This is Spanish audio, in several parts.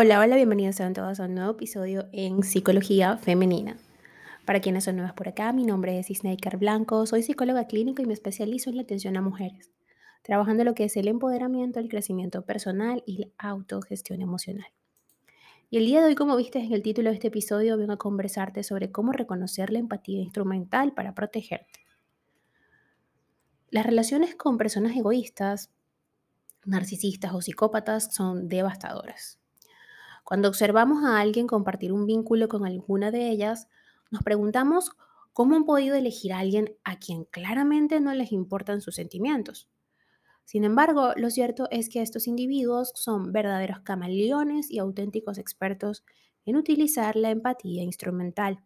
Hola, hola, bienvenidos sean todos a un nuevo episodio en Psicología Femenina. Para quienes son nuevas por acá, mi nombre es Isnaikar Blanco, soy psicóloga clínica y me especializo en la atención a mujeres, trabajando lo que es el empoderamiento, el crecimiento personal y la autogestión emocional. Y el día de hoy, como viste en el título de este episodio, vengo a conversarte sobre cómo reconocer la empatía instrumental para protegerte. Las relaciones con personas egoístas, narcisistas o psicópatas son devastadoras. Cuando observamos a alguien compartir un vínculo con alguna de ellas, nos preguntamos cómo han podido elegir a alguien a quien claramente no les importan sus sentimientos. Sin embargo, lo cierto es que estos individuos son verdaderos camaleones y auténticos expertos en utilizar la empatía instrumental.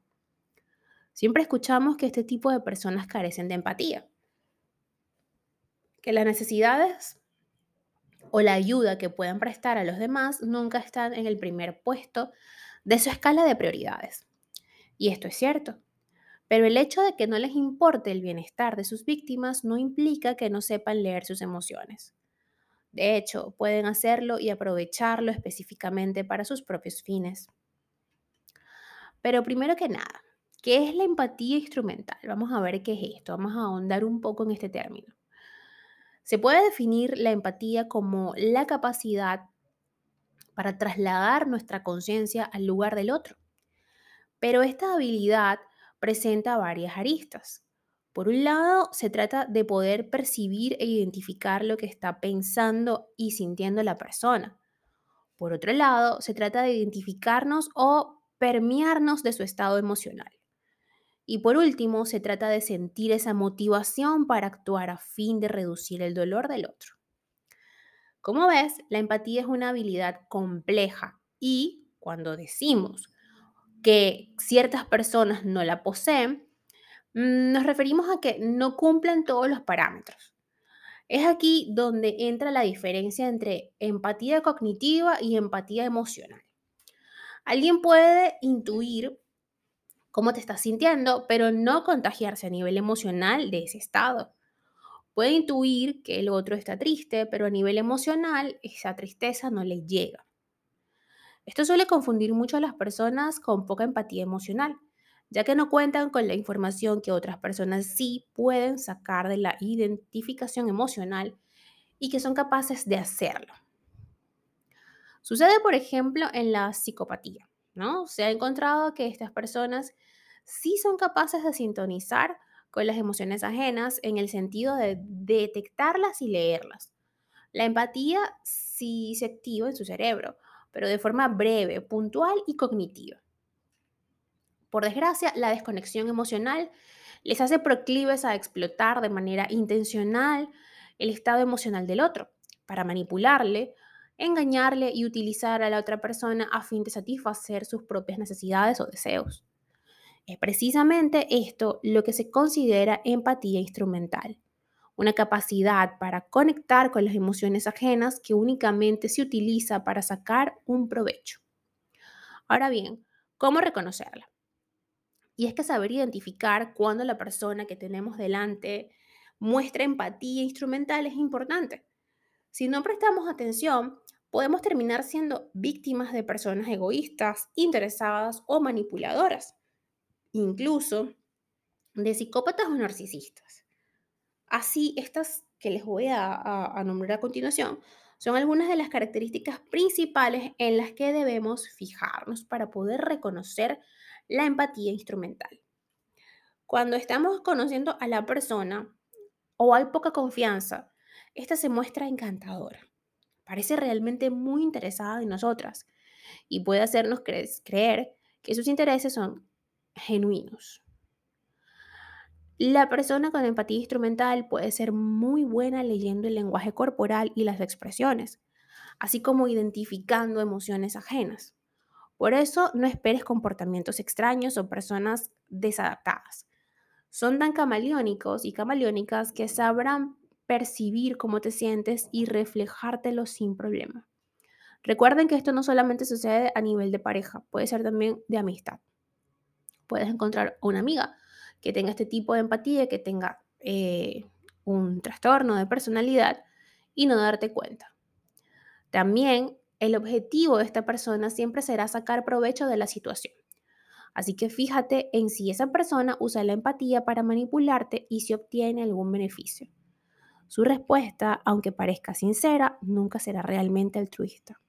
Siempre escuchamos que este tipo de personas carecen de empatía, que las necesidades o la ayuda que puedan prestar a los demás nunca están en el primer puesto de su escala de prioridades. Y esto es cierto. Pero el hecho de que no les importe el bienestar de sus víctimas no implica que no sepan leer sus emociones. De hecho, pueden hacerlo y aprovecharlo específicamente para sus propios fines. Pero primero que nada, ¿qué es la empatía instrumental? Vamos a ver qué es esto, vamos a ahondar un poco en este término. Se puede definir la empatía como la capacidad para trasladar nuestra conciencia al lugar del otro. Pero esta habilidad presenta varias aristas. Por un lado, se trata de poder percibir e identificar lo que está pensando y sintiendo la persona. Por otro lado, se trata de identificarnos o permearnos de su estado emocional. Y por último, se trata de sentir esa motivación para actuar a fin de reducir el dolor del otro. Como ves, la empatía es una habilidad compleja y cuando decimos que ciertas personas no la poseen, mm, nos referimos a que no cumplen todos los parámetros. Es aquí donde entra la diferencia entre empatía cognitiva y empatía emocional. Alguien puede intuir cómo te estás sintiendo, pero no contagiarse a nivel emocional de ese estado. Puede intuir que el otro está triste, pero a nivel emocional esa tristeza no le llega. Esto suele confundir mucho a las personas con poca empatía emocional, ya que no cuentan con la información que otras personas sí pueden sacar de la identificación emocional y que son capaces de hacerlo. Sucede, por ejemplo, en la psicopatía, ¿no? Se ha encontrado que estas personas sí son capaces de sintonizar con las emociones ajenas en el sentido de detectarlas y leerlas. La empatía sí se activa en su cerebro, pero de forma breve, puntual y cognitiva. Por desgracia, la desconexión emocional les hace proclives a explotar de manera intencional el estado emocional del otro, para manipularle, engañarle y utilizar a la otra persona a fin de satisfacer sus propias necesidades o deseos. Es precisamente esto lo que se considera empatía instrumental, una capacidad para conectar con las emociones ajenas que únicamente se utiliza para sacar un provecho. Ahora bien, ¿cómo reconocerla? Y es que saber identificar cuando la persona que tenemos delante muestra empatía instrumental es importante. Si no prestamos atención, podemos terminar siendo víctimas de personas egoístas, interesadas o manipuladoras incluso de psicópatas o narcisistas. Así, estas que les voy a, nombrar a continuación son algunas de las características principales en las que debemos fijarnos para poder reconocer la empatía instrumental. Cuando estamos conociendo a la persona o hay poca confianza, esta se muestra encantadora. Parece realmente muy interesada en nosotras y puede hacernos creer que sus intereses son genuinos. La persona con empatía instrumental puede ser muy buena leyendo el lenguaje corporal y las expresiones, así como identificando emociones ajenas. Por eso no esperes comportamientos extraños o personas desadaptadas. Son tan camaleónicos y camaleónicas que sabrán percibir cómo te sientes y reflejártelo sin problema. Recuerden que esto no solamente sucede a nivel de pareja, puede ser también de amistad puedes encontrar una amiga que tenga este tipo de empatía, que tenga eh, un trastorno de personalidad y no darte cuenta. También el objetivo de esta persona siempre será sacar provecho de la situación. Así que fíjate en si esa persona usa la empatía para manipularte y si obtiene algún beneficio. Su respuesta, aunque parezca sincera, nunca será realmente altruista.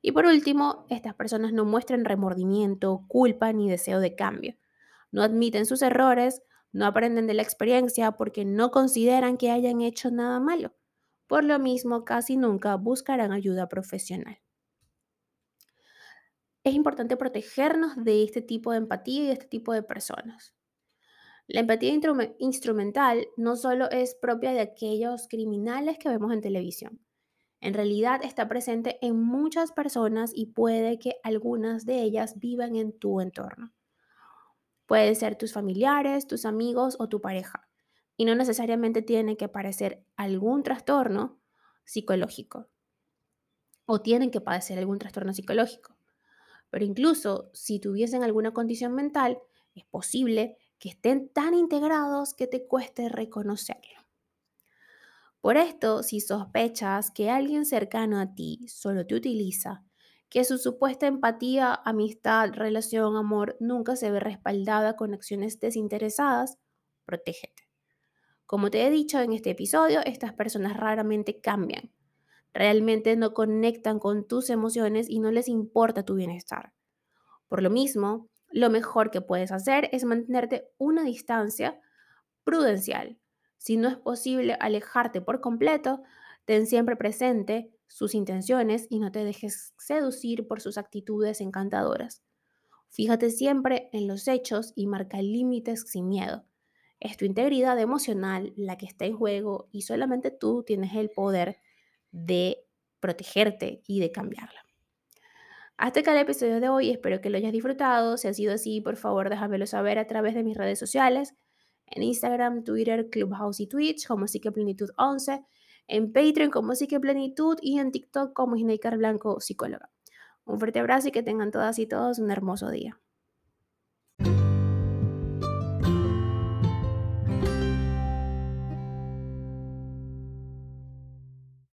Y por último, estas personas no muestran remordimiento, culpa ni deseo de cambio. No admiten sus errores, no aprenden de la experiencia porque no consideran que hayan hecho nada malo. Por lo mismo, casi nunca buscarán ayuda profesional. Es importante protegernos de este tipo de empatía y de este tipo de personas. La empatía instrumental no solo es propia de aquellos criminales que vemos en televisión. En realidad está presente en muchas personas y puede que algunas de ellas vivan en tu entorno. Puede ser tus familiares, tus amigos o tu pareja. Y no necesariamente tiene que parecer algún trastorno psicológico. O tienen que padecer algún trastorno psicológico. Pero incluso si tuviesen alguna condición mental, es posible que estén tan integrados que te cueste reconocerlo. Por esto, si sospechas que alguien cercano a ti solo te utiliza, que su supuesta empatía, amistad, relación, amor nunca se ve respaldada con acciones desinteresadas, protégete. Como te he dicho en este episodio, estas personas raramente cambian. Realmente no conectan con tus emociones y no les importa tu bienestar. Por lo mismo, lo mejor que puedes hacer es mantenerte una distancia prudencial. Si no es posible alejarte por completo, ten siempre presente sus intenciones y no te dejes seducir por sus actitudes encantadoras. Fíjate siempre en los hechos y marca límites sin miedo. Es tu integridad emocional la que está en juego y solamente tú tienes el poder de protegerte y de cambiarla. Hasta acá el episodio de hoy, espero que lo hayas disfrutado. Si ha sido así, por favor déjamelo saber a través de mis redes sociales, en Instagram, Twitter, Clubhouse y Twitch como Psiqueplenitud 11, en Patreon como Psiqueplenitud y en TikTok como Snaker Blanco Psicóloga. Un fuerte abrazo y que tengan todas y todos un hermoso día.